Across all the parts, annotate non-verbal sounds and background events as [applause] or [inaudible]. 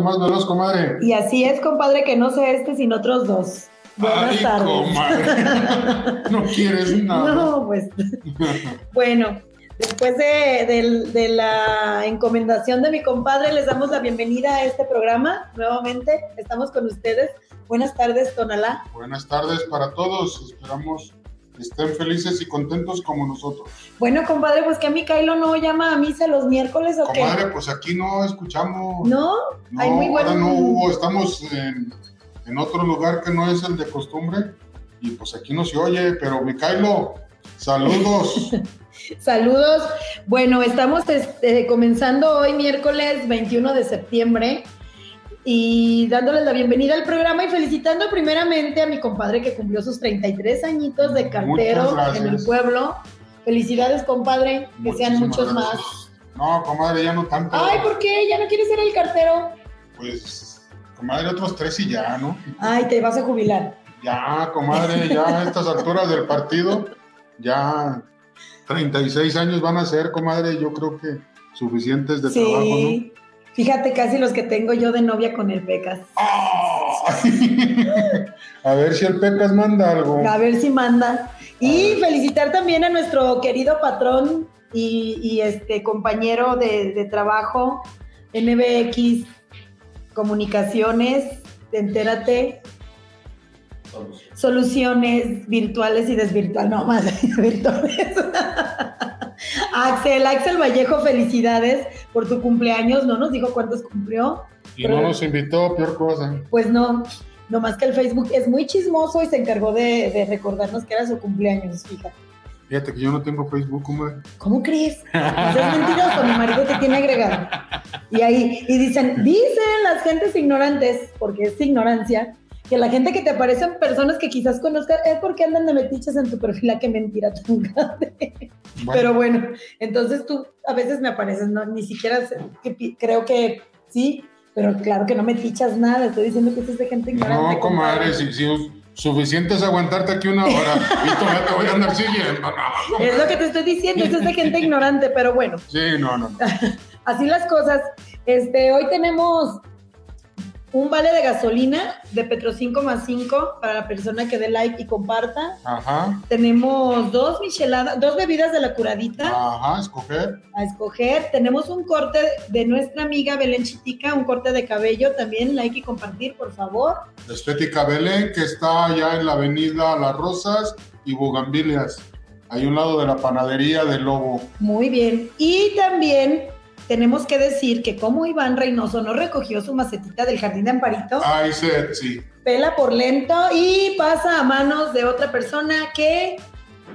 Dios y del santo más veloz, comadre. Y así es, compadre, que no sea este, sino otros dos. Buenas Ay, tardes. comadre. [laughs] no quieres nada. No, pues. [laughs] bueno, después de, de la encomendación de mi compadre, les damos la bienvenida a este programa. Nuevamente, estamos con ustedes. Buenas tardes, Tonalá. Buenas tardes para todos. Esperamos estén felices y contentos como nosotros. Bueno, compadre, pues que a mi Kylo no llama a misa los miércoles o qué. Comadre, pues aquí no escuchamos. ¿No? No, Hay muy ahora no hubo. Estamos en, en otro lugar que no es el de costumbre. Y pues aquí no se oye, pero Micaelo, saludos. [laughs] Saludos. Bueno, estamos este, comenzando hoy miércoles 21 de septiembre y dándoles la bienvenida al programa y felicitando primeramente a mi compadre que cumplió sus 33 añitos de cartero en el pueblo. Felicidades, compadre, que sean muchos gracias. más. No, comadre, ya no tanto. Ay, ¿por qué? ¿Ya no quieres ser el cartero? Pues, comadre, otros tres y ya, ¿no? Ay, te vas a jubilar. Ya, comadre, ya a estas alturas del partido, ya 36 años van a ser, comadre, yo creo que suficientes de trabajo, ¿no? Fíjate casi los que tengo yo de novia con el Pecas. [laughs] A ver si el Pecas manda algo. A ver si manda. Y felicitar también a nuestro querido patrón y, y este compañero de, de trabajo, NBX Comunicaciones, entérate, soluciones virtuales y desvirtuales, no más [laughs] virtuales. Axel, Axel Vallejo, felicidades por tu cumpleaños. No nos dijo cuántos cumplió. Y no nos invitó, peor cosa. Pues no, nomás que el Facebook es muy chismoso y se encargó de, de recordarnos que era su cumpleaños, fíjate. Fíjate que yo no tengo Facebook, comadre. ¿Cómo crees? Pues es mentiroso, mi marido te tiene agregado. Y ahí, y dicen, dicen las gentes ignorantes, porque es ignorancia, que la gente que te aparecen personas que quizás conozcas es porque andan de metiches en tu perfil, a qué mentira tan grande. Bueno, Pero bueno, entonces tú a veces me apareces, no, ni siquiera sé- que pi- creo que sí, pero claro que no me tichas nada, estoy diciendo que esto es de gente ignorante. no, comadre, si, si suficiente es aguantarte aquí una hora [laughs] y todavía te voy a andar siguiendo. No, Es lo que te estoy diciendo, esto es de gente ignorante, pero bueno. Sí, no, no. no. [laughs] Así las cosas. Este, hoy tenemos un vale de gasolina de Petro 5 más 5 para la persona que dé like y comparta. Ajá, Tenemos dos micheladas, dos bebidas de la curadita ajá, escoger. a escoger. Tenemos un corte de nuestra amiga Belén Chitica, un corte de cabello también, like y compartir, por favor. Estética Belén, que está allá en la avenida Las Rosas y Bugambilias, a un lado de la panadería del Lobo. Muy bien. Y también tenemos que decir que como Iván Reynoso no recogió su macetita del jardín de Amparito, Ahí se, sí. pela por lento y pasa a manos de otra persona que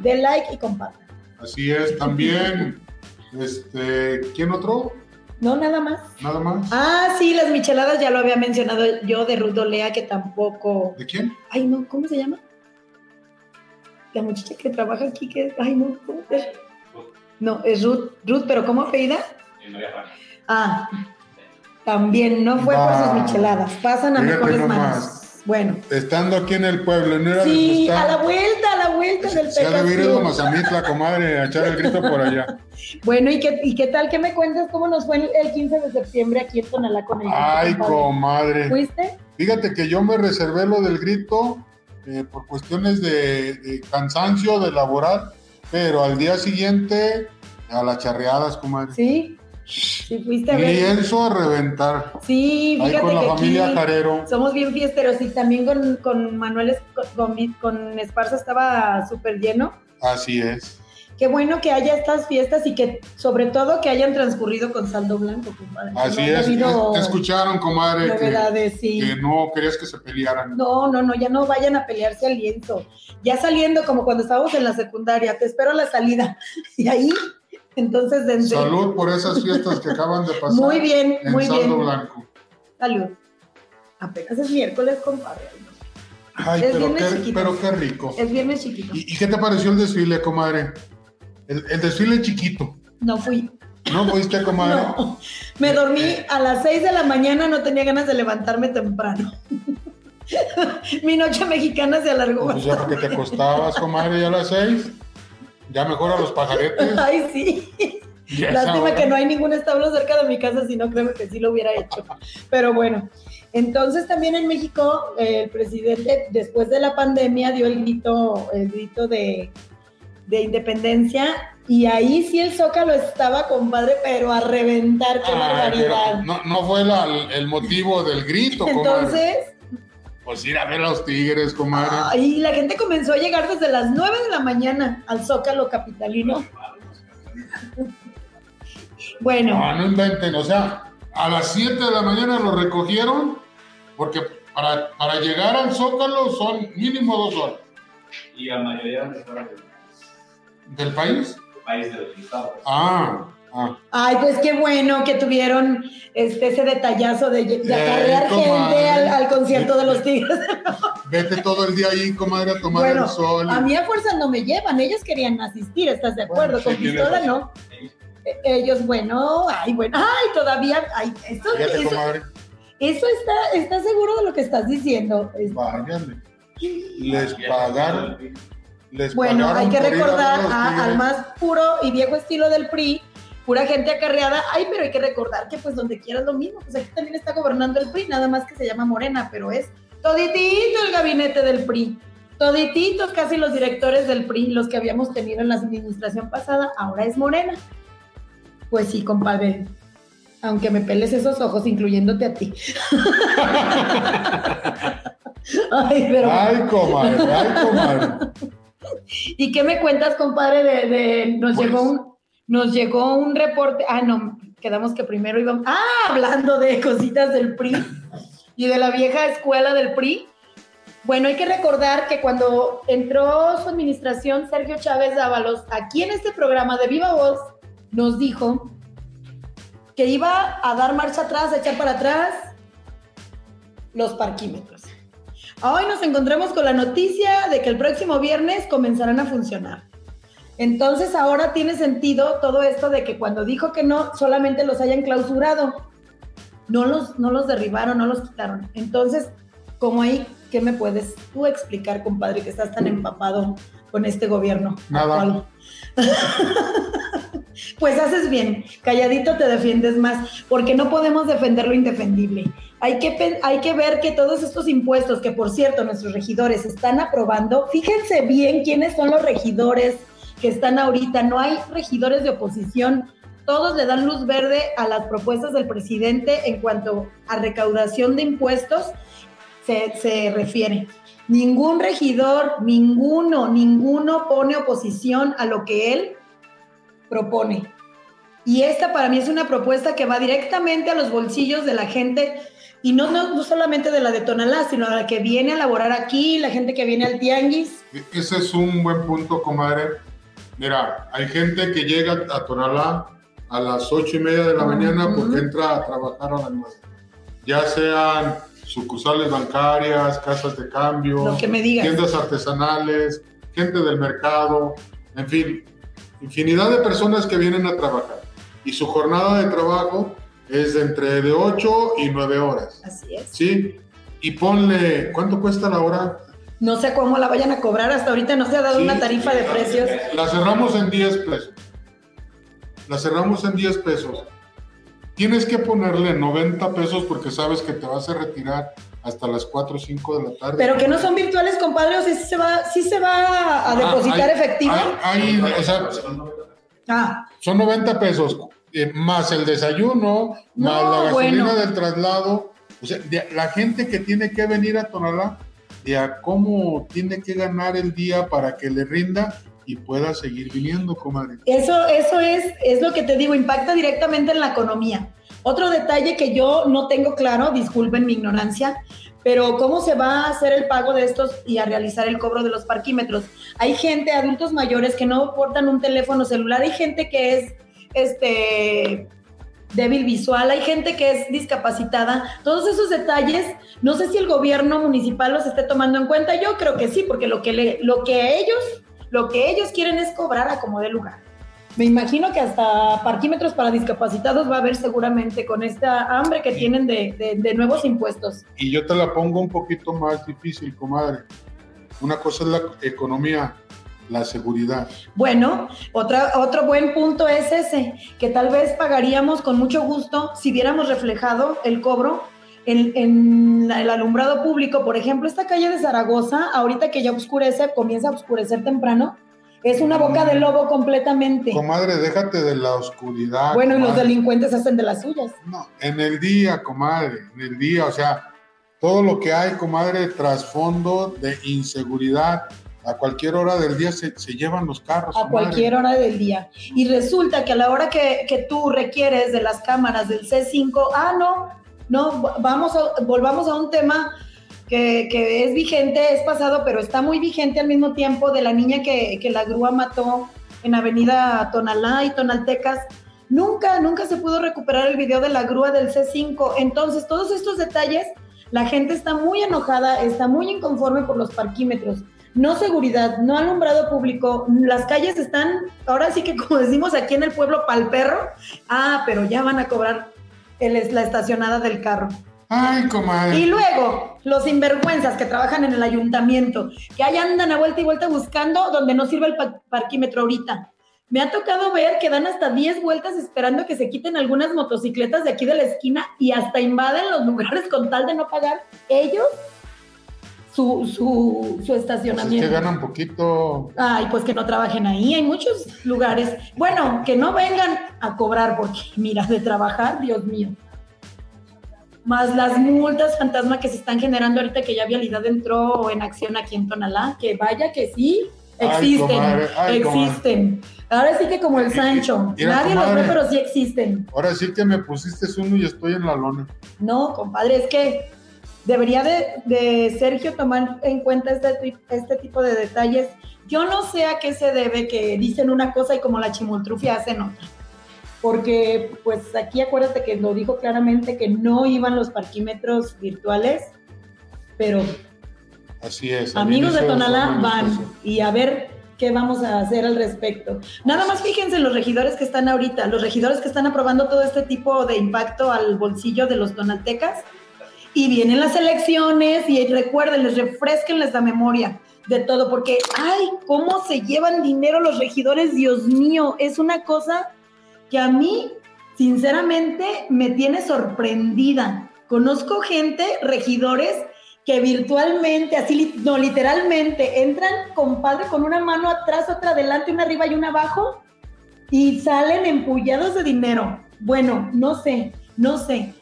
dé like y comparta. Así es, también, [laughs] este, ¿quién otro? No, nada más. Nada más. Ah, sí, las micheladas ya lo había mencionado yo de Ruth Olea, que tampoco. ¿De quién? Ay, no, ¿cómo se llama? La muchacha que trabaja aquí, que. Ay, no, ¿cómo es? No, es Ruth, Ruth, pero ¿cómo apellida? Ah, también no fue por sus micheladas. Pasan a Fíjate mejores nomás. manos. Bueno, Estando aquí en el pueblo, no era sí, a la vuelta, a la vuelta del Se ha de ido a. Mazamitla, comadre, a echar el grito por allá. [laughs] Bueno, ¿y qué, ¿y qué tal? ¿Qué me cuentas? ¿Cómo nos fue el, el 15 de septiembre aquí en Tonalá con el Ay, compadre? comadre. ¿Fuiste? Fíjate que yo me reservé lo del grito eh, por cuestiones de, de cansancio, de laborar, pero al día siguiente a las charreadas, comadre. Sí. Sí, fuiste a ver. Lienzo a reventar. Sí, Ahí fíjate con la que familia aquí somos bien fiesteros y también con, con Manuel, con, con, Esparza estaba súper lleno. Así es. Qué bueno que haya estas fiestas y que sobre todo que hayan transcurrido con saldo blanco, compadre. Así No es. habido Te escucharon, comadre, que, novedades, sí. que no querías que se pelearan. No, no, no, ya no vayan a pelearse al lienzo. Ya saliendo, como cuando estábamos en la secundaria, te espero a la salida. [laughs] Y ahí, entonces, dense. Salud por esas fiestas que acaban de [laughs] pasar. Muy bien, en muy saldo bien. blanco. Salud. Apenas es miércoles, compadre. Ay, Es pero qué, pero qué rico. Es viernes chiquito. ¿Y, y qué te pareció el desfile, comadre? El, el desfile chiquito. No fui. ¿No fuiste, comadre? [laughs] No. Me dormí a las 6 de la mañana, no tenía ganas de levantarme temprano. [laughs] Mi noche mexicana se alargó. Pues ya porque te acostabas, comadre, ya a las seis. Ya mejor a los pajaretes. [laughs] Ay, sí. Y a esa Lástima que no hay ningún establo cerca de mi casa, si no creo que sí lo hubiera hecho. Pero bueno, entonces también en México eh, el presidente después de la pandemia dio el grito, el grito de, de independencia y ahí sí el Zócalo estaba, compadre, pero a reventar, qué Ah, barbaridad. no, no fue la- el motivo del grito, comadre. Pues ir a ver a los tigres, comadre. ahí la gente comenzó a llegar desde las 9 de la mañana al Zócalo capitalino. [laughs] Bueno, No, no inventen, o sea, a las 7 de la mañana lo recogieron, porque para, para llegar al Zócalo son mínimo dos horas. Y la mayoría de las personas del ¿Del país? país de los estados. Ah, ah. Ay, pues qué bueno que tuvieron este, ese detallazo de, de Eh, acarrear gente al, al concierto de los Tigres. [laughs] Vete todo el día ahí, comadre, a tomar Bueno, el sol. A mí a fuerza no me llevan, ellos querían asistir, ¿estás de acuerdo? Bueno, sí, Con tienes pistola no. Eh, Ellos, bueno, ay, bueno, ay, todavía, ay, esto, Fíjate, eso, está, ¿estás seguro de lo que estás diciendo? Váyanle. Les pagaron. Les Bueno, pagaron hay que recordar a a- al más puro y viejo estilo del PRI, pura gente acarreada. Ay, pero hay que recordar que pues donde quieras lo mismo, pues aquí también está gobernando el PRI, nada más que se llama Morena, pero es toditito el gabinete del PRI. Todititos casi los directores del PRI, los que habíamos tenido en la administración pasada, ahora es Morena. Pues sí, compadre. Aunque me peles esos ojos, incluyéndote a ti. [laughs] Ay, pero. Ay, comadre, ay, comadre. ¿Y qué me cuentas, compadre? De, de- nos Pues- llegó un nos llegó un reporte. Ah, no, quedamos que primero íbamos. Ah, hablando de cositas del PRI y de la vieja escuela del PRI. Bueno, hay que recordar que cuando entró su administración, Sergio Chávez Dávalos, aquí en este programa de Viva Voz, nos dijo que iba a dar marcha atrás, a echar para atrás los parquímetros. Hoy nos encontramos con la noticia de que el próximo viernes comenzarán a funcionar. Entonces ahora tiene sentido todo esto de que cuando dijo que no, solamente los hayan clausurado. No los, no los derribaron, no los quitaron. Entonces, como ahí, ¿qué me puedes tú explicar, compadre, que estás tan empapado con este gobierno? Nada. [laughs] Pues haces bien, calladito te defiendes más, porque no podemos defender lo indefendible. Hay que, hay que ver que todos estos impuestos, que por cierto nuestros regidores están aprobando, fíjense bien quiénes son los regidores que están ahorita, no hay regidores de oposición, todos le dan luz verde a las propuestas del presidente en cuanto a recaudación de impuestos se, refiere. Ningún regidor, ninguno, ninguno pone oposición a lo que él propone. Y esta para mí es una propuesta que va directamente a los bolsillos de la gente, y no, no, no solamente de la de Tonalá, sino de la que viene a laborar aquí, la gente que viene al tianguis. Ese es un buen punto, comadre. Mira, hay gente que llega a Tonalá a las ocho y media de la mañana porque entra a trabajar a las nueve. Ya sean sucursales bancarias, casas de cambio, tiendas artesanales, gente del mercado, en fin, infinidad de personas que vienen a trabajar. Y su jornada de trabajo es de entre de 8 y 9 horas. Así es. ¿Sí? Y ponle, ¿cuánto cuesta la hora? No sé cómo la vayan a cobrar, hasta ahorita no se ha dado Sí, una tarifa de precios. La cerramos en 10 pesos. La cerramos en 10 pesos. Tienes que ponerle 90 pesos porque sabes que te vas a retirar hasta las 4 o 5 de la tarde. Pero que no son virtuales, compadre, o sea, sí se va, sí se va a depositar Ah, hay- efectivo. hay- hay- o sea, Ah, son 90 pesos eh, más el desayuno, No, más la gasolina bueno. del traslado. O sea, de- la gente que tiene que venir a Tonalá, de a cómo tiene que ganar el día para que le rinda y pueda seguir viniendo, comadre. Eso, eso es, es lo que te digo, impacta directamente en la economía. Otro detalle que yo no tengo claro, disculpen mi ignorancia, pero ¿cómo se va a hacer el pago de estos y a realizar el cobro de los parquímetros? Hay gente, adultos mayores, que no portan un teléfono celular, hay gente que es este débil visual, hay gente que es discapacitada. Todos esos detalles, no sé si el gobierno municipal los esté tomando en cuenta. Yo creo que sí, porque lo que, le- lo que ellos lo que ellos quieren es cobrar a como de lugar. Me imagino que hasta parquímetros para discapacitados va a haber seguramente con esta hambre que tienen de, de- de nuevos impuestos. Y yo te la pongo un poquito más difícil, comadre. Una cosa es la economía, la seguridad. Bueno, otra, otro buen punto es ese, que tal vez pagaríamos con mucho gusto si viéramos reflejado el cobro en, en el alumbrado público. Por ejemplo, esta calle de Zaragoza, ahorita que ya oscurece, comienza a oscurecer temprano, es una boca de lobo completamente. Comadre, déjate de la oscuridad. Bueno, y los comadre. delincuentes hacen de las suyas. No, en el día, comadre, en el día, o sea, todo lo que hay, comadre, trasfondo de inseguridad. A cualquier hora del día se, se llevan los carros. a cualquier hora del día. Y resulta que a la hora que, que tú requieres de las cámaras del C5, ah, no, no, vamos a, volvamos a un tema que, que es vigente, es pasado, pero está muy vigente al mismo tiempo de la niña que, que la grúa mató en Avenida Tonalá y Tonaltecas. Nunca, nunca se pudo recuperar el video de la grúa del C5. Entonces, todos estos detalles, la gente está muy enojada, está muy inconforme por los parquímetros no seguridad, no alumbrado público, las calles están, ahora sí que [laughs] como decimos aquí en el pueblo, pal perro, ah, pero ya van a cobrar el- la estacionada del carro. Ay, comadre. Y luego, los sinvergüenzas que trabajan en el ayuntamiento, que ahí andan a vuelta y vuelta buscando donde no sirve el pa- parquímetro ahorita. Me ha tocado ver que dan hasta 10 vueltas esperando que se quiten algunas motocicletas de aquí de la esquina y hasta invaden los [laughs] lugares con tal de no pagar ellos su, su, su Pues es estacionamiento. que ganan poquito. Ay, pues que no trabajen ahí, hay muchos lugares. Bueno, que no vengan a cobrar, porque [laughs] mira, de trabajar, Dios mío. Más las multas fantasma que se están generando ahorita que ya Vialidad entró en acción aquí en Tonalá, que vaya que sí, Ay, existen, comadre, ay, existen. Ahora sí que como el Sancho, Mira, nadie los ve, pero sí existen. Ahora sí que me pusiste uno y estoy en la lona. No, compadre, es que debería de, de Sergio tomar en cuenta este, este tipo de detalles. Yo no sé a qué se debe que dicen una cosa y como la chimoltrufia hacen otra. Porque pues aquí acuérdate que lo dijo claramente que no iban los parquímetros virtuales, pero Así es. amigos de Tonalá van y a ver qué vamos a hacer al respecto. Nada más fíjense en los regidores que están ahorita, los regidores que están aprobando todo este tipo de impacto al bolsillo de los donaltecas. Y vienen las elecciones y recuerden, refresquenles la memoria de todo, porque, ay, cómo se llevan dinero los regidores, Dios mío, es una cosa que a mí, sinceramente, me tiene sorprendida. Conozco gente, regidores, que virtualmente, así, no, literalmente, entran, compadre, con una mano atrás, otra adelante, una arriba y una abajo, y salen empullados de dinero. Bueno, no sé, no sé.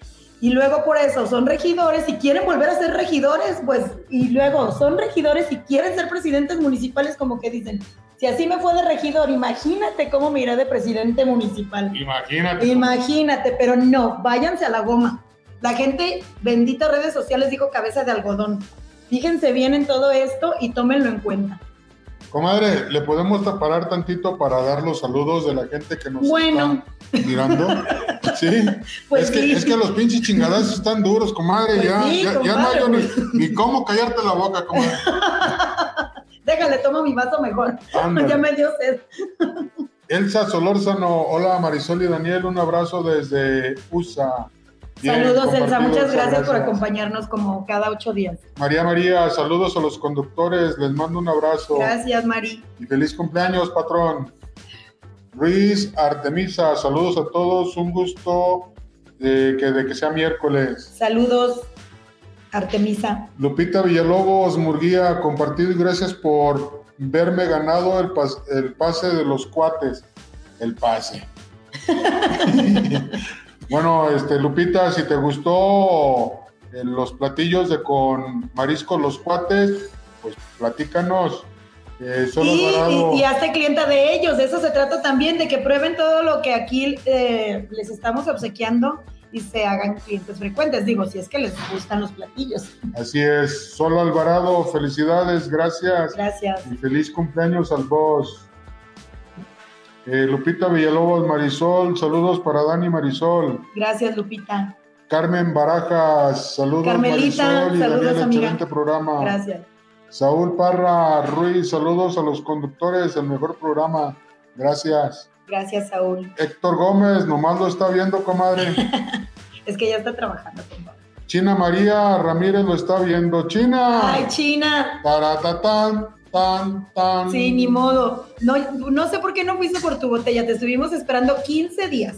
Y luego por eso son regidores y quieren volver a ser regidores, pues, y luego son regidores y quieren ser presidentes municipales, como que dicen, si así me fue de regidor, imagínate cómo me iré de presidente municipal. Imagínate. Imagínate, pero no, váyanse a la goma. La gente, bendita redes sociales, dijo cabeza de algodón. Fíjense bien en todo esto y tómenlo en cuenta. Comadre, ¿le podemos parar tantito para dar los saludos de la gente que nos Bueno. está mirando? [laughs] Sí. Pues es, que, sí. es que los pinches chingadazos están duros, comadre. Pues ya, sí, ya, ya no hay ni, ni cómo callarte la boca, comadre. [laughs] Déjale, tomo mi vaso mejor. Ándale. ya me dio sed. Elsa Solórzano, hola Marisol y Daniel, un abrazo desde USA. Saludos, Elsa. Muchas gracias por acompañarnos como cada ocho días. María María, saludos a los conductores, les mando un abrazo. Gracias, Mari. Y feliz cumpleaños, patrón. Ruiz Artemisa, saludos a todos, un gusto de que, de que sea miércoles. Saludos, Artemisa. Lupita Villalobos, Murguía, compartido y gracias por verme ganado el, pas- el pase de los cuates. El pase. [laughs] bueno, este, Lupita, si te gustó eh, los platillos de con marisco los cuates, pues platícanos. Eh, solo Y, y, y hazte clienta de ellos. De eso se trata también, de que prueben todo lo que aquí eh, les estamos obsequiando y se hagan clientes frecuentes. Digo, si es que les gustan los platillos. Así es, Solo Alvarado, felicidades, gracias Gracias. y feliz cumpleaños al boss. Eh, Lupita Villalobos, Marisol, saludos para Dani Marisol. Gracias, Lupita. Carmen Barajas, saludos Carmelita, Marisol y saludos, Daniel, amiga. excelente programa. Gracias. Saúl Parra Ruiz, saludos a los conductores, el mejor programa. Gracias. Gracias, Saúl. Héctor Gómez, nomás lo está viendo, comadre. [laughs] Es que ya está trabajando, compadre. China María Ramírez lo está viendo. China. Ay, China. Taratatán, tan, tan. Sí, ni modo. No, no sé por qué no fuiste por tu botella. Te estuvimos esperando 15 días.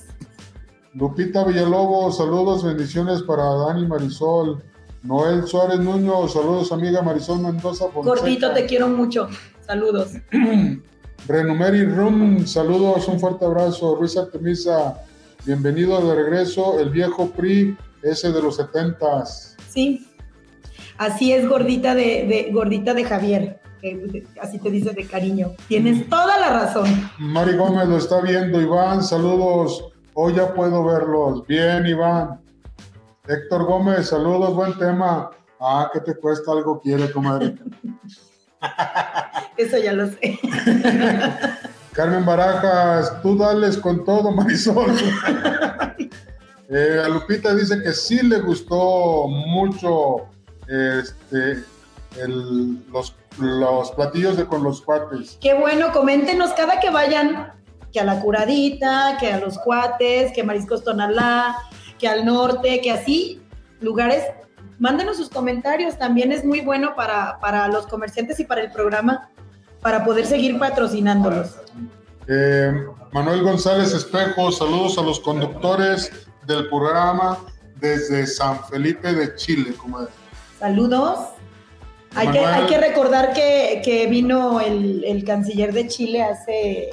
Lupita Villalobos, saludos, bendiciones para Dani Marisol. Noel Suárez Nuño, saludos amiga Marisol Mendoza. Fonseca. Gordito, te quiero mucho. Saludos. [clears throat] Renumeri Rum, saludos, un fuerte abrazo. Ruiz Artemisa, bienvenido de regreso. El viejo PRI, ese de los setentas. Sí. Así es, gordita de, de- gordita de Javier. Que así te dice de cariño. Tienes toda la razón. Mari Gómez lo está viendo. Iván, saludos. Hoy ya puedo verlos. Bien, Iván. Héctor Gómez, saludos, buen tema. Ah, ¿qué te cuesta? Algo quiere, comadre. [laughs] Eso ya lo sé. [laughs] Carmen Barajas, tú dales con todo, Marisol. [laughs] Eh, a Lupita dice que sí le gustó mucho este, el- los, los platillos de con los cuates. Qué bueno, coméntenos cada que vayan, que a la curadita, que a los cuates, que a Mariscos Tonalá, que al norte, que así, lugares, mándenos sus comentarios, también es muy bueno para, para los comerciantes y para el programa, para poder seguir patrocinándolos. Eh, Manuel González Espejo, saludos a los conductores del programa desde San Felipe de Chile, comadre. Saludos. Hay que, Manuel. hay que recordar que, que vino el, el canciller de Chile hace,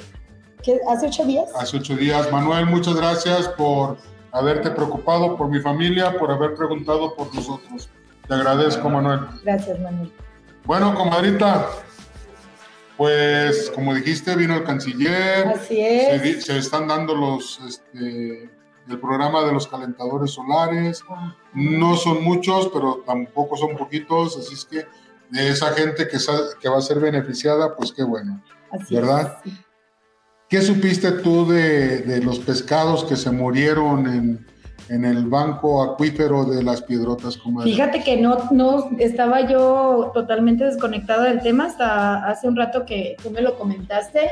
¿qué? ¿hace ocho días. Hace ocho días. Manuel, muchas gracias por haberte preocupado por mi familia, por haber preguntado por nosotros. Te agradezco, Manuel. Gracias, Manuel. Bueno, comadrita, pues como dijiste, vino el canciller. Así Se, es. di- se están dando los, este, el programa de los calentadores solares. No son muchos, pero tampoco son poquitos, así es que de esa gente que, que va a ser beneficiada, pues qué bueno. Así ¿Verdad? es, sí. ¿Qué supiste tú de, de los pescados que se murieron en, en el banco acuífero de las piedrotas, comadre? Fíjate que no, no estaba yo totalmente desconectada del tema hasta hace un rato que tú me lo comentaste,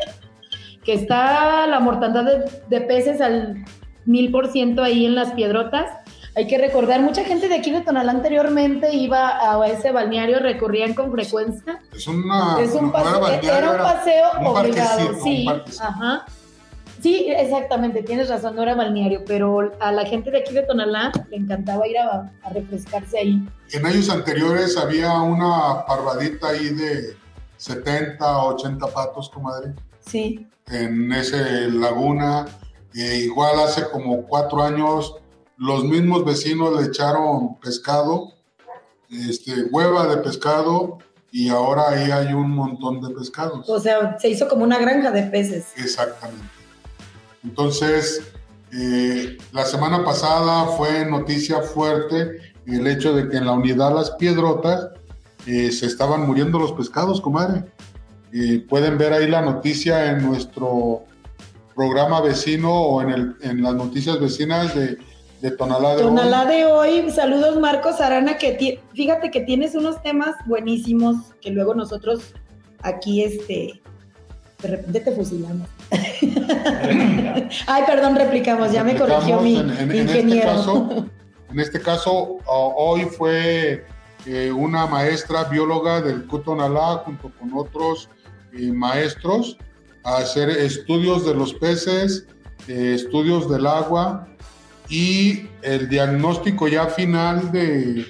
que está la mortandad de, de peces al mil por ciento ahí en las piedrotas. Hay que recordar, mucha gente de aquí de Tonalá anteriormente iba a ese balneario, recorrían con frecuencia. Es una. es un paseo, era un era- paseo un obligado, sí, ajá. Sí, exactamente, tienes razón, no era balneario, pero a la gente de aquí de Tonalá le encantaba ir a, a refrescarse ahí. En años anteriores había una parvadita ahí de 70, 80 patos, comadre, Sí, en ese laguna. E igual hace como cuatro años los mismos vecinos le echaron pescado, este, hueva de pescado, y ahora ahí hay un montón de pescados. o sea, se hizo como una granja de peces. Exactamente. Entonces, eh, la semana pasada fue noticia fuerte el hecho de que en la unidad Las Piedrotas eh, se estaban muriendo los pescados, comadre. Eh, pueden ver ahí la noticia en nuestro programa vecino o en, el, en las noticias vecinas de, de Tonalá de Tonalá hoy. de hoy, saludos Marcos Arana, que fíjate que tienes unos temas buenísimos que luego nosotros aquí, este, de repente te fusilamos. [laughs] Ay, perdón, replicamos, ya me corrigió mi en- en este ingeniero. caso, En este caso, hoy fue eh, una maestra bióloga del Cutonalá junto con otros eh, maestros a hacer estudios de los peces, eh, estudios del agua y el diagnóstico ya final de,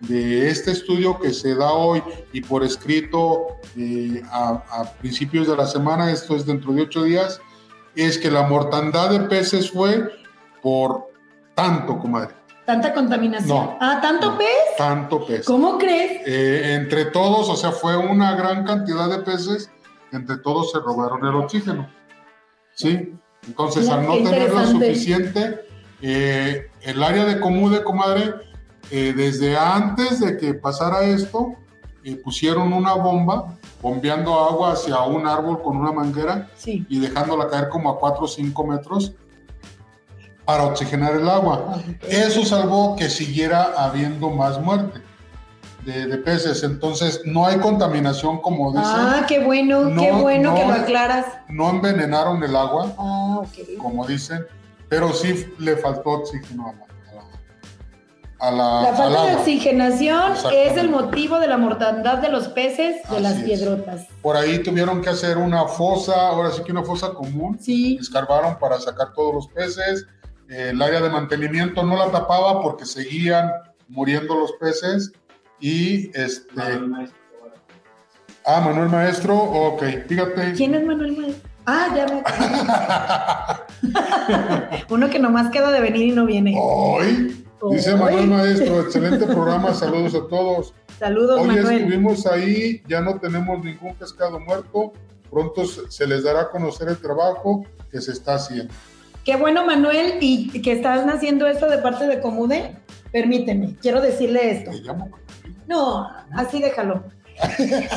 de este estudio que se da hoy y por escrito eh, a, a principios de la semana, esto es dentro de ocho días, es que la mortandad de peces fue por tanto, comadre, Tanta contaminación. No. Ah, tanto No. pez. tanto pez. ¿Cómo crees? Eh, entre todos, o sea, fue una gran cantidad de peces, entre todos se robaron el oxígeno. ¿Sí? Entonces, Mira, al no tenerlo interesante. suficiente, eh, el área de Comude, comadre, eh, desde antes de que pasara esto, eh, pusieron una bomba bombeando agua hacia un árbol con una manguera Sí. y dejándola caer como a 4 o 5 metros para oxigenar el agua. Eso salvó que siguiera habiendo más muerte de, de peces. Entonces, no hay contaminación, como dicen. Ah, qué bueno, qué No, bueno que no. lo aclaras. No envenenaron el agua, Ah, ok. como dicen, pero sí le faltó oxígeno a la, a la, La al falta de oxigenación es el motivo de la mortandad de los peces de Así las es. piedrotas. Por ahí tuvieron que hacer una fosa, ahora sí que una fosa común. Sí, Escarbaron para sacar todos los peces. Eh, el área de mantenimiento no la tapaba porque seguían muriendo los peces. Y este. Manuel Maestro. Ah, Manuel Maestro, ok, fíjate. ¿quién es Manuel Maestro? Ah, ya me. [laughs] Uno que nomás queda de venir y no viene. Hoy, dice. Manuel Maestro, excelente programa, saludos a todos. Saludos, Hoy Manuel. estuvimos ahí, ya no tenemos ningún pescado muerto, pronto se se les dará a conocer el trabajo que se está haciendo. Qué bueno, Manuel, y que estás haciendo esto de parte de Comude. Permíteme, quiero decirle esto. Te llamo. No, así déjalo.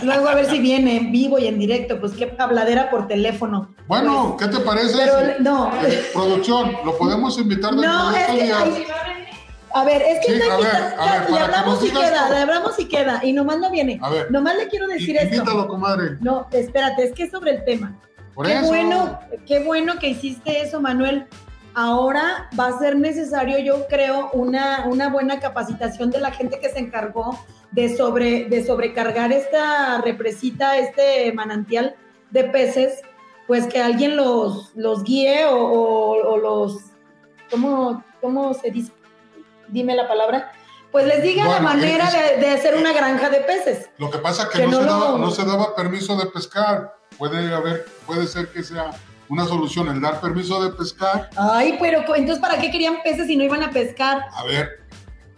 Luego a ver si viene en vivo y en directo, pues qué habladera por teléfono. Bueno, ¿qué te parece? Pero no, Eh, producción, ¿lo podemos invitar dentro no, de es que, a ver, es que Sí, está a aquí, ver, está- a ver, le que hablamos y queda, le hablamos y queda, y nomás no viene. A ver, Nomás le quiero decir esto. invítalo, comadre. No, espérate, es que es sobre el tema. Por qué eso. bueno, qué bueno que hiciste eso, Manuel. Ahora va a ser necesario, yo creo, una, una buena capacitación de la gente que se encargó de, sobre, de sobrecargar esta represita, este manantial de peces, pues que alguien los, los guíe o, o- o los, ¿cómo, ¿cómo se dice? Dime la palabra. Pues les diga la manera es- de, de hacer una granja de peces. Lo que pasa es que, Que no, no se lo- daba, no se daba permiso de pescar. Puede haber, puede ser que sea una solución el dar permiso de pescar. Ay, pero entonces, ¿para qué querían peces si no iban a pescar? A ver,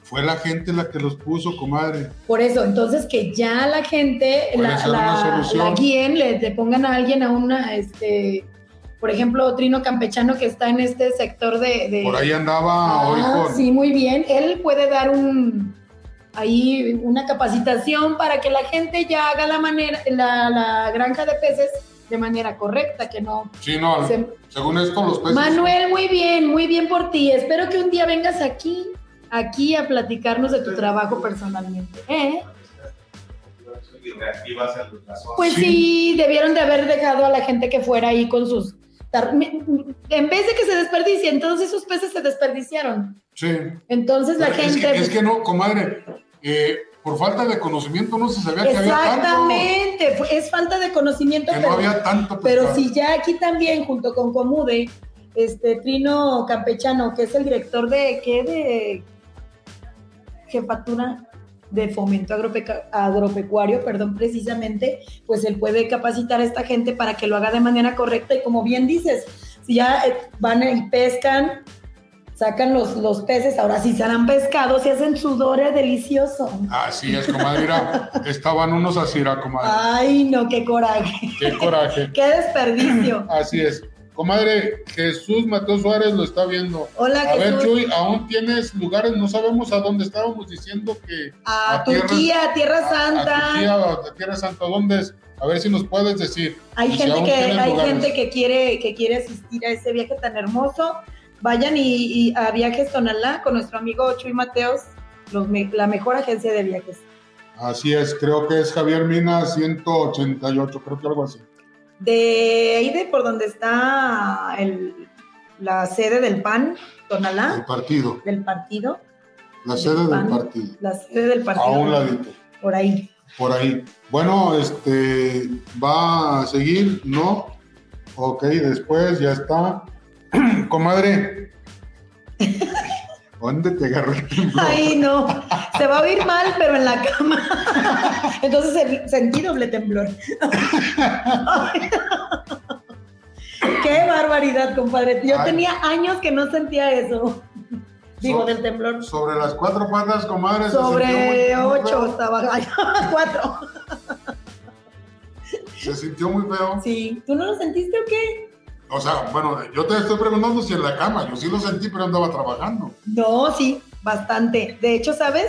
fue la gente la que los puso, comadre. Por eso, entonces que ya la gente, la, la, la guíen, le, le pongan a alguien a una, este, por ejemplo, Trino Campechano que está en este sector de... de- Por ahí andaba hoy Ah, con. sí, muy bien. Él puede dar un ahí una capacitación para que la gente ya haga la manera, la, la granja de peces de manera correcta, que no Sí, no, se- según esto, los peces. Manuel, muy bien, muy bien por ti. Espero que un día vengas aquí, aquí a platicarnos de tu trabajo personalmente. ¿eh? Pues Sí. debieron de haber dejado a la gente que fuera ahí con sus... En vez de que se desperdicie, entonces esos peces se desperdiciaron. Sí. Entonces la Pero es, gente... que, es que no, comadre, eh, por falta de conocimiento no se sabía que había tanto. Exactamente, es falta de conocimiento, Que pero, no había tanto pero pescado. si ya aquí también, junto con Comude, este Trino Campechano, que es el director de, ¿qué? De jefatura de fomento agropecuario, perdón, precisamente, pues él puede capacitar a esta gente para que lo haga de manera correcta y como bien dices, si ya eh, van y pescan, sacan los, los peces, ahora sí serán pescados y hacen sudores delicioso. Así es, comadre. mira, [laughs] estaban unos así, era, comadre. Ay, no, qué coraje. Qué coraje. [laughs] Qué desperdicio. [clears throat] Así es. Comadre, Jesús Mateo Suárez lo está viendo. Hola, A ver. Chuy, aún tienes lugares, no sabemos a dónde estábamos diciendo que. a, a tierra- Turquía, Tierra A, Santa. a Turquía, a Tierra Santa, ¿dónde es? A ver si nos puedes decir. hay si gente que hay lugares. gente que quiere que quiere asistir a ese viaje tan hermoso. Vayan y, y a Viajes Tonalá con nuestro amigo Chuy Mateos, los la mejor agencia de viajes. Así es, creo que es Javier Mina 188, creo que algo así. De ahí de por donde está el- la sede del PAN, Tonalá, partido, del partido, la sede del partido. la sede del A partido. un ladito, Por ahí. por ahí. Bueno, este, ¿va a seguir? ¿No? Ok, después ya está. [clears throat] Comadre. [laughs] ¿Dónde te agarró el temblor? Ay, no. Se va a oír mal, pero en la cama. [laughs] Entonces se- sentí doble temblor. [laughs] Qué barbaridad, compadre. Yo Ay. tenía años que no sentía eso. Digo, So- del temblor. Sobre las cuatro patas, comadre. Sobre ocho estaba. Cuatro. Se sintió muy feo. Sí. ¿Tú no lo sentiste o qué? O sea, bueno, yo te estoy preguntando si en la cama. Yo sí lo sentí, pero andaba trabajando. No, sí, bastante. De hecho, ¿sabes?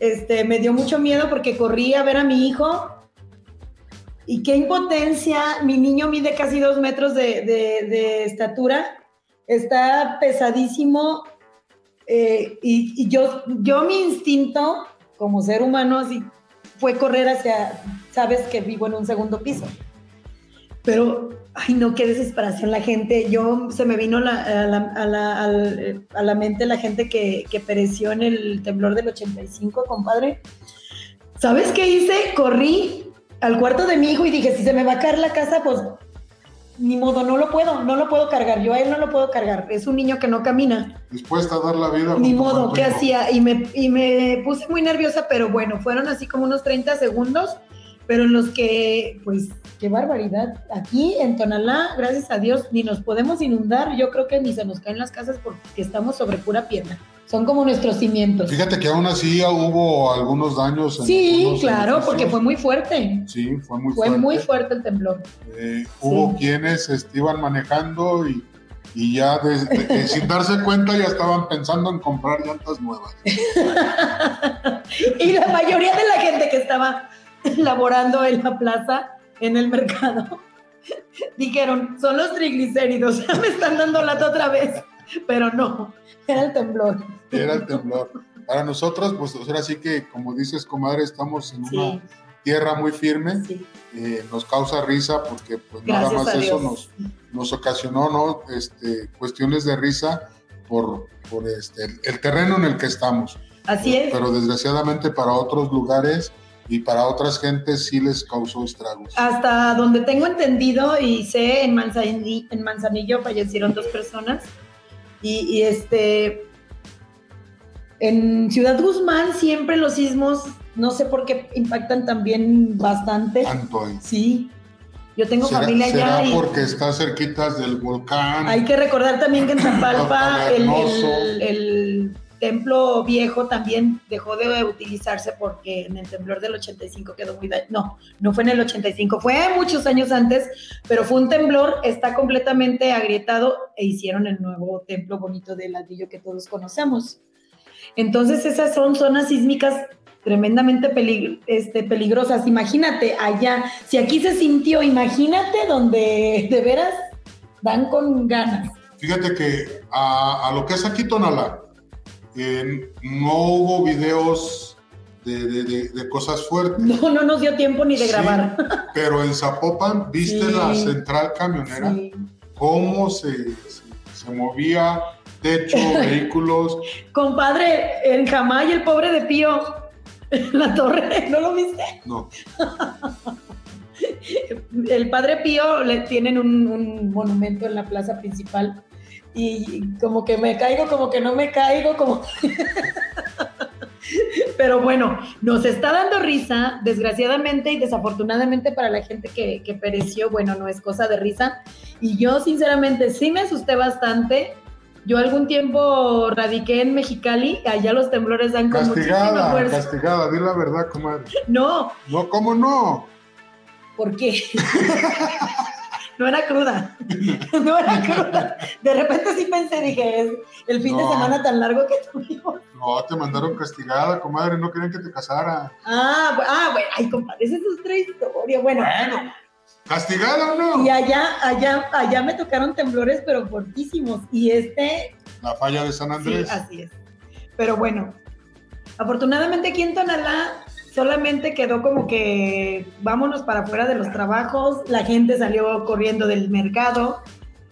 Este, me dio mucho miedo porque corrí a ver a mi hijo y qué impotencia. Mi niño mide casi dos metros de, de- de estatura, está pesadísimo eh, y, y yo, yo mi instinto como ser humano así fue correr hacia, sabes que vivo en un segundo piso. Pero Ay, no, qué desesperación la gente. Yo se me vino la- a, la, a la- a la mente la gente que, que pereció en el temblor del 85, compadre. ¿Sabes qué hice? Corrí al cuarto de mi hijo y dije, si se me va a caer la casa, pues ni modo, no lo puedo, no lo puedo cargar. Yo a él no lo puedo cargar. Es un niño que no camina. Dispuesta a dar la vida. Ni modo, ¿qué hacía? Y me, y me puse muy nerviosa, pero bueno, fueron así como unos 30 segundos, pero en los que, pues, qué barbaridad. Aquí en Tonalá, gracias a Dios, ni nos podemos inundar. Yo creo que ni se nos caen las casas porque estamos sobre pura piedra. Son como nuestros cimientos. Fíjate que aún así hubo algunos daños. en Sí, claro, edificios. porque fue muy fuerte. Sí, fue muy Fue fuerte. muy fuerte el temblor. Eh, Hubo Sí. quienes este, iban manejando y, y ya de- de- sin darse cuenta ya estaban pensando en comprar llantas nuevas. [laughs] y la mayoría de la gente que estaba [laughs] laborando en la plaza, en el mercado, [laughs] dijeron, son los triglicéridos, [laughs] ya me están dando lata otra vez. Pero no, era el temblor. Era el temblor. Para nosotros, pues ahora sí que, como dices, comadre, estamos en Sí, una tierra muy firme. sí. Eh, nos causa risa porque pues nada más eso nos, nos ocasionó ¿no? este, cuestiones de risa por, por este, el, el terreno en el que estamos. Así es. Pero desgraciadamente para otros lugares y para otras gentes sí les causó estragos. Hasta donde tengo entendido y sé, en Manzanillo, en Manzanillo fallecieron dos personas. Y, y este. En Ciudad Guzmán siempre los sismos, no sé por qué impactan también bastante. Tanto ahí. Sí. Yo tengo ¿Será, familia será allá y porque está cerquitas del volcán? hay que recordar también que en [coughs] Zapalpa el- el templo viejo también dejó de utilizarse porque en el temblor del 85 quedó muy dañado. No, no fue en el 85, fue muchos años antes, pero fue un temblor, está completamente agrietado e hicieron el nuevo templo bonito de ladrillo que todos conocemos. Entonces esas son zonas sísmicas tremendamente este, peligrosas. Imagínate allá, si aquí se sintió, imagínate donde de veras dan con ganas. Fíjate que a, a lo que es aquí Tonalá, eh, no hubo videos de, de- de- de cosas fuertes. No, no nos dio tiempo ni de Sí, grabar. Pero en Zapopan, ¿viste Sí. la central camionera? Sí. ¿Cómo se, se, se movía techo, [laughs] vehículos? Compadre, en Jamay, el pobre de Pío, la torre, [laughs] ¿no lo viste? No. [laughs] El padre Pío le tienen un, un monumento en la plaza principal y como que me caigo, como que no me caigo, como... [laughs] Pero bueno, nos está dando risa, desgraciadamente y desafortunadamente para la gente que, que pereció, bueno, no es cosa de risa. Y yo sinceramente sí me asusté bastante. Yo algún tiempo radiqué en Mexicali, allá los temblores dan con Castigada, fuerza. castigada, di la verdad, comadre. No, No, ¿cómo no? ¿por qué? [laughs] no era cruda, [laughs] no era cruda. De repente sí pensé, dije, es el fin de semana tan largo que tuvimos. No, te mandaron castigada, comadre, no querían que te casara. Ah, ah, bueno, ay, compadre, esa es otra historia. Bueno, Bueno, ¿castigada o no? y allá, allá, allá me tocaron temblores, pero fortísimos. Y este, La falla de San sí, Andrés. así es. Pero bueno, afortunadamente aquí en Tonalá solamente quedó como que vámonos para afuera de los trabajos, la gente salió corriendo del mercado.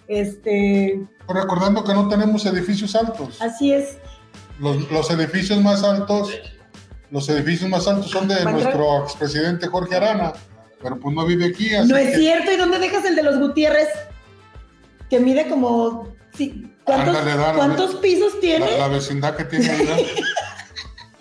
Este, recordando que no tenemos edificios altos. así es. Los, los edificios más altos, los edificios más altos son de nuestro expresidente Jorge Arana, pero pues no vive aquí. Así No es que- cierto. ¿Y dónde dejas el de los Gutiérrez? Que mide como. sí, ¿Cuántos, Ándale, dale. ¿cuántos pisos La, tiene? la vecindad que tiene ahí. [laughs]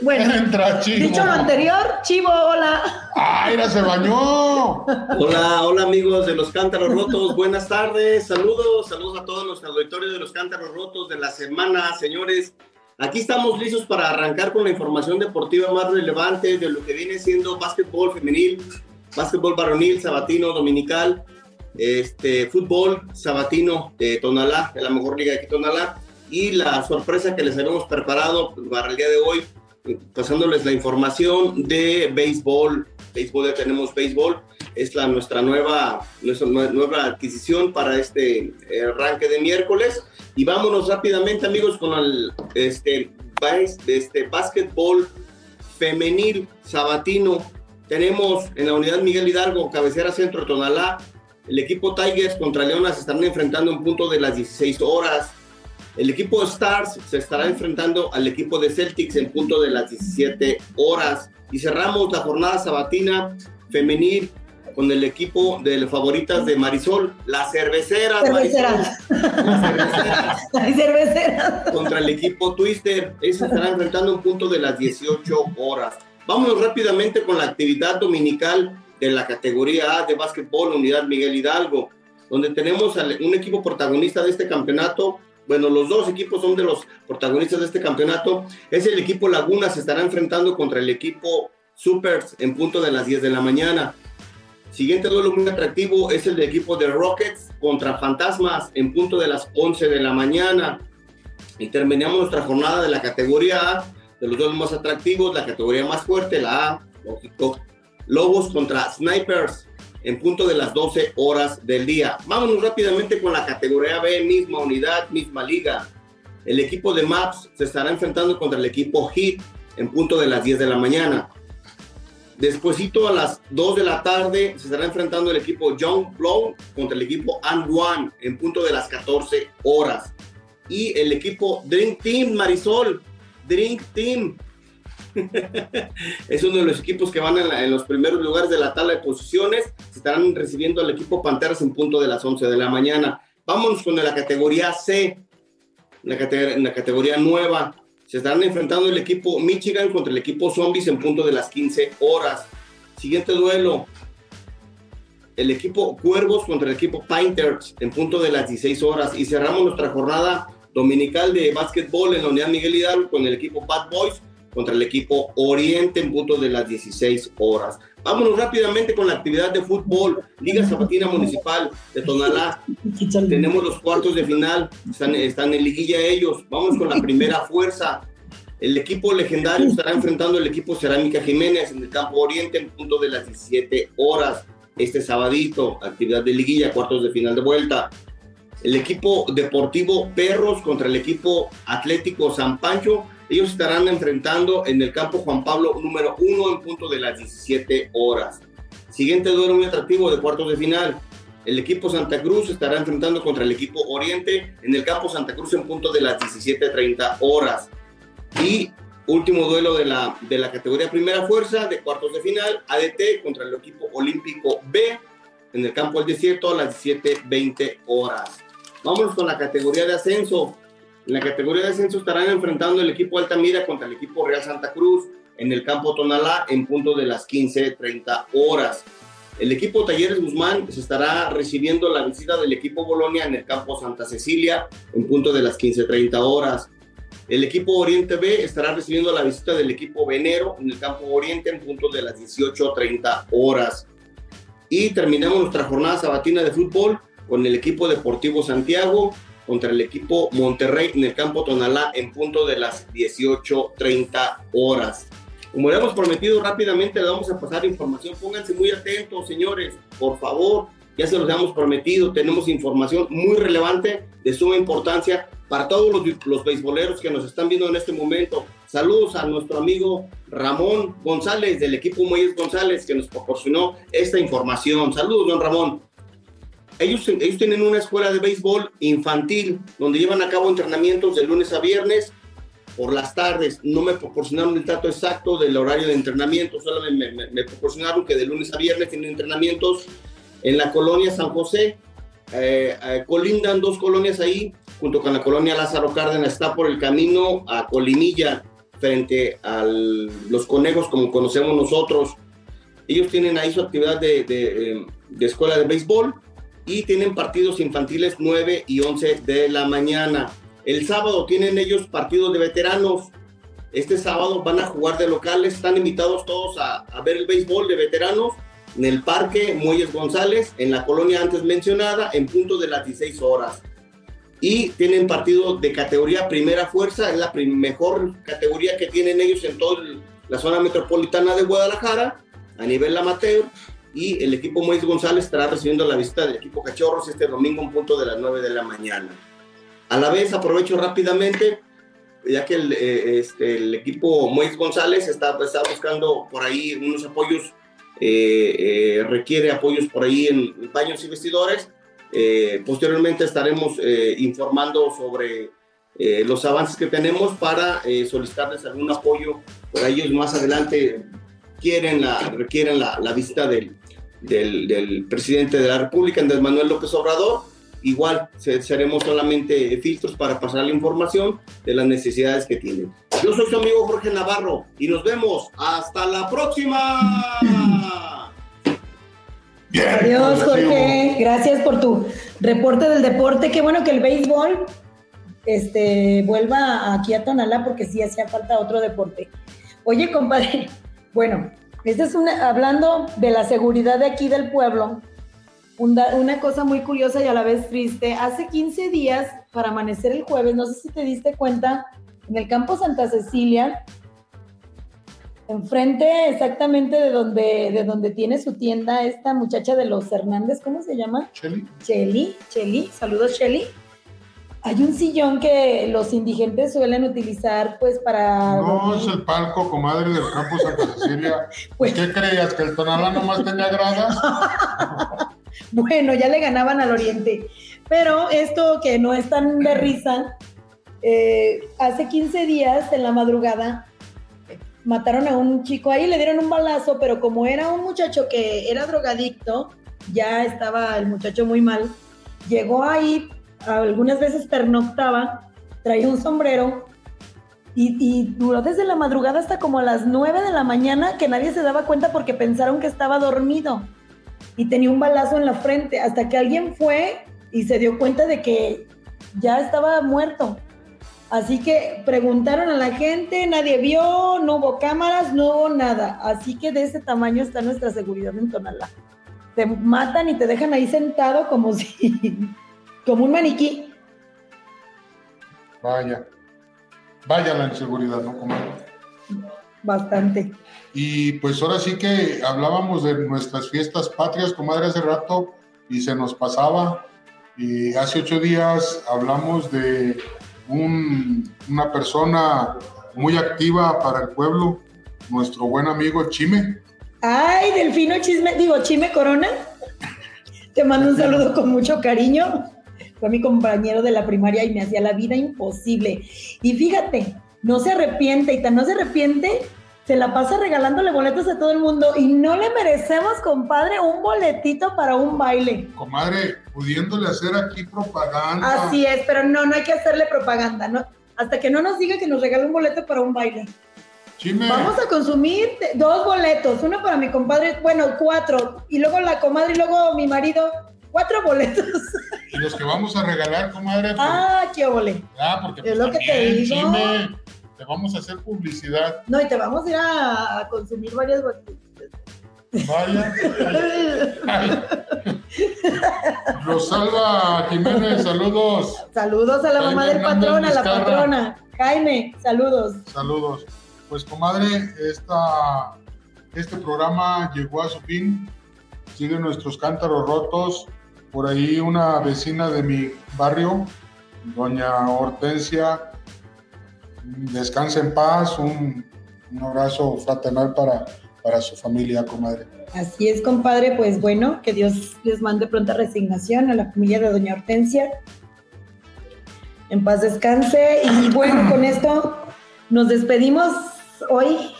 Bueno, Entra, chivo. dicho lo anterior, Chivo, hola. ¡Ay, ¡Ah, se bañó! Hola, hola amigos de los Cántaros Rotos, buenas tardes, saludos, saludos a todos nuestro auditorio de los Cántaros Rotos de la semana, señores. Aquí estamos listos para arrancar con la información deportiva más relevante de lo que viene siendo básquetbol femenil, básquetbol varonil, sabatino, dominical, este, fútbol sabatino de Tonalá, de la mejor liga de aquí, Tonalá, y la sorpresa que les habíamos preparado para el día de hoy, eh, pasándoles la información de béisbol. Béisbol, ya tenemos béisbol es la, nuestra, nueva, nuestra nue- nueva adquisición para este eh, arranque de miércoles. Y vámonos rápidamente, amigos, con el este, este, básquetbol femenil sabatino. Tenemos en la unidad Miguel Hidalgo, cabecera centro Tonalá, el equipo Tigers contra Leonas se estarán enfrentando en punto de las 16 horas. El equipo Stars se estará enfrentando al equipo de Celtics en punto de las 17 horas. Y cerramos la jornada sabatina femenil con el equipo de favoritas de Marisol, las cerveceras. Cerveceras. Las cerveceras. Las cerveceras. contra el equipo Twister. Se estará enfrentando un punto de las 18 horas. Vámonos rápidamente con la actividad dominical de la categoría A de básquetbol, Unidad Miguel Hidalgo, donde tenemos un equipo protagonista de este campeonato. Bueno, los dos equipos son de los protagonistas de este campeonato. Es el equipo Laguna, se estará enfrentando contra el equipo Supers en punto de las 10 de la mañana. Siguiente duelo muy atractivo es el del equipo de Rockets contra Fantasmas en punto de las 11 de la mañana. Y terminamos nuestra jornada de la categoría A, de los dos más atractivos, la categoría más fuerte, la A, lógico. Lobos contra Snipers en punto de las 12 horas del día. Vámonos rápidamente con la categoría B, misma unidad, misma liga. El equipo de Maps se estará enfrentando contra el equipo Heat en punto de las 10 de la mañana. Despuésito a las 2 de la tarde se estará enfrentando el equipo Young Blow contra el equipo And One en punto de las 14 horas. Y el equipo Drink Team Marisol, Drink Team. [laughs] es uno de los equipos que van en, los primeros lugares de la tabla de posiciones. Se estarán recibiendo al equipo Panteras en punto de las 11 de la mañana. Vámonos con la categoría C, la la categoría nueva se estarán enfrentando el equipo Michigan contra el equipo Zombies en punto de las 15 horas. Siguiente duelo. El equipo Cuervos contra el equipo Painters en punto de las 16 horas. Y cerramos nuestra jornada dominical de básquetbol en la unidad Miguel Hidalgo con el equipo Bad Boys contra el equipo Oriente en punto de las 16 horas. Vámonos rápidamente con la actividad de fútbol. Liga Zapatina Municipal de Tonalá. Tenemos los cuartos de final. Están, están en liguilla ellos. Vamos con la primera fuerza. El equipo legendario estará enfrentando al equipo Cerámica Jiménez en el campo Oriente en punto de las 17 horas. Este sabadito, actividad de liguilla, cuartos de final de vuelta. El equipo deportivo Perros contra el equipo Atlético San Pancho ellos estarán enfrentando en el campo Juan Pablo número uno en punto de las 17 horas. Siguiente duelo muy atractivo de cuartos de final. El equipo Santa Cruz estará enfrentando contra el equipo Oriente en el campo Santa Cruz en punto de las 17.30 horas. Y último duelo de la, de la categoría primera fuerza de cuartos de final, ADT contra el equipo Olímpico B en el campo del desierto a las 17.20 horas. Vámonos con la categoría de ascenso. En la categoría de ascenso estarán enfrentando el equipo Altamira contra el equipo Real Santa Cruz en el campo Tonalá en punto de las 15.30 horas. El equipo Talleres Guzmán se estará recibiendo la visita del equipo Bolonia en el campo Santa Cecilia en punto de las 15.30 horas. El equipo Oriente B estará recibiendo la visita del equipo Venero en el campo Oriente en punto de las 18.30 horas. Y terminamos nuestra jornada sabatina de fútbol con el equipo Deportivo Santiago contra el equipo Monterrey en el campo Tonalá en punto de las 18.30 horas. Como le hemos prometido rápidamente, le vamos a pasar información. Pónganse muy atentos, señores, por favor. Ya se los hemos prometido. Tenemos información muy relevante, de suma importancia para todos los, los beisboleros que nos están viendo en este momento. Saludos a nuestro amigo Ramón González del equipo Muelles González que nos proporcionó esta información. Saludos, don Ramón ellos, ellos tienen una escuela de béisbol infantil donde llevan a cabo entrenamientos de lunes a viernes por las tardes. No me proporcionaron el dato exacto del horario de entrenamiento, solo me, proporcionaron que de lunes a viernes tienen entrenamientos en la colonia San José. Eh, eh, colindan dos colonias ahí, junto con la colonia Lázaro Cárdenas, está por el camino a Colinilla, frente a los conejos como conocemos nosotros. Ellos tienen ahí su actividad de, de, de escuela de béisbol y tienen partidos infantiles 9 y 11 de la mañana. El sábado tienen ellos partidos de veteranos. Este sábado van a jugar de locales. Están invitados todos a, ver el béisbol de veteranos en el Parque Muelles González, en la colonia antes mencionada, en punto de las 16 horas. Y tienen partido de categoría primera fuerza, es la mejor categoría que tienen ellos en toda la zona metropolitana de Guadalajara, a nivel amateur y el equipo Moisés González estará recibiendo la visita del equipo Cachorros este domingo un punto de las 9 de la mañana. A la vez aprovecho rápidamente, ya que el, eh, este, el equipo Moisés González está, está buscando por ahí unos apoyos eh, eh, requiere apoyos por ahí en baños y vestidores. Eh, posteriormente estaremos eh, informando sobre los avances que tenemos para solicitarles algún apoyo. Por ellos más adelante quieren la, requieren la, la visita del, del, del presidente de la República, Andrés Manuel López Obrador. Igual se, seremos solamente filtros para pasar la información de las necesidades que tienen. Yo soy su amigo Jorge Navarro y nos vemos. Hasta la próxima. Bien. Adiós. Jorge. Gracias por tu reporte del deporte. Qué bueno que el béisbol este, vuelva aquí a Tonalá porque sí hacía falta otro deporte. Oye, compadre, [laughs] bueno, esta es una, hablando de la seguridad de aquí del pueblo, una, una cosa muy curiosa y a la vez triste. Hace 15 días, para amanecer el jueves, no sé si te diste cuenta, en el campo Santa Cecilia, enfrente exactamente de donde, de donde tiene su tienda esta muchacha de los Hernández, ¿cómo se llama? Cheli. Cheli, Cheli, saludos Cheli. Hay un sillón que los indigentes suelen utilizar pues para... No, es el palco, comadre, del campo Santa Cecilia. [laughs] Pues- ¿Qué creías? ¿Que el Tonalá nomás tenía gradas? [laughs] Bueno, ya le ganaban al Oriente. Pero esto que no es tan de risa, eh, hace 15 días en la madrugada mataron a un chico ahí, le dieron un balazo, pero como era un muchacho que era drogadicto, ya estaba el muchacho muy mal, llegó ahí, algunas veces pernoctaba, traía un sombrero y, duró desde la madrugada hasta como a las 9 de la mañana que nadie se daba cuenta porque pensaron que estaba dormido y tenía un balazo en la frente hasta que alguien fue y se dio cuenta de que ya estaba muerto. Así que preguntaron a la gente, nadie vio, no hubo cámaras, no hubo nada. Así que de ese tamaño está nuestra seguridad en Tonalá. Te matan y te dejan ahí sentado como [laughs] si, como un maniquí. Vaya. Vaya la inseguridad, ¿no, comadre? Bastante. Y pues ahora sí que hablábamos de nuestras fiestas patrias, comadre, hace rato y se nos pasaba. Y hace ocho días hablamos de un- una persona muy activa para el pueblo, nuestro buen amigo Chime. Ay, Delfino Chisme, digo, Chime Corona. Te mando un saludo con mucho cariño. Fue mi compañero de la primaria y me hacía la vida imposible. Y fíjate, no se arrepiente y tan no se arrepiente, se la pasa regalándole boletos a todo el mundo y no le merecemos, compadre, un boletito para un baile. Comadre, pudiéndole hacer aquí propaganda. Así es, pero no, no hay que hacerle propaganda, ¿no? Hasta que no nos diga que nos regale un boleto para un baile. Chime, Vamos a consumir dos boletos, uno para mi compadre, bueno, cuatro, y luego la comadre y luego mi marido, cuatro boletos. y los que vamos a regalar, comadre, pues, ah, qué ole. ah, porque es pues, lo que te digo. Chime, te vamos a hacer publicidad. No, y te vamos a ir a, a consumir varias. Vaya. Ay. Rosalba Jiménez, saludos. Saludos a la mamá Jaime del patrón, a la patrona. Jaime, saludos. Saludos. Pues comadre, esta, este programa llegó a su fin. Siguen nuestros cántaros rotos. Por ahí una vecina de mi barrio, doña Hortensia, descansa en paz. Un, un abrazo fraternal para, para su familia, comadre. Así es, compadre, pues bueno, que Dios les mande pronta resignación a la familia de doña Hortensia. En paz descanse. Y bueno, con esto nos despedimos hoy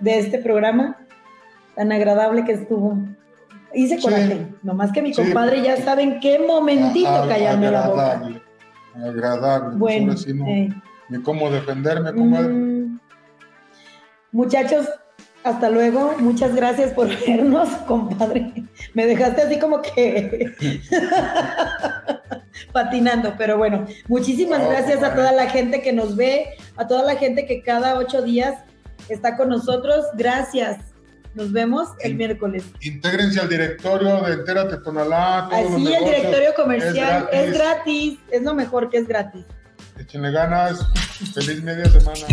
de este programa tan agradable que estuvo. Hice Sí. coraje, nomás que mi Sí. compadre ya sabe en qué momentito Ag- callarme la boca. agradable, Agradable. Bueno, Ahora sí no- eh, ni cómo defenderme, comadre. mm, muchachos, hasta luego. Muchas gracias por [laughs] vernos, compadre. Me dejaste así como que [laughs] patinando, pero bueno, muchísimas gracias a toda la gente que nos ve, a toda la gente que cada ocho días está con nosotros. Gracias. Nos vemos el miércoles. Intégrense al directorio de Entérate Tonalá. todos los Así el directorio comercial es gratis, es lo mejor que es gratis. Échenle ganas. Feliz media semana.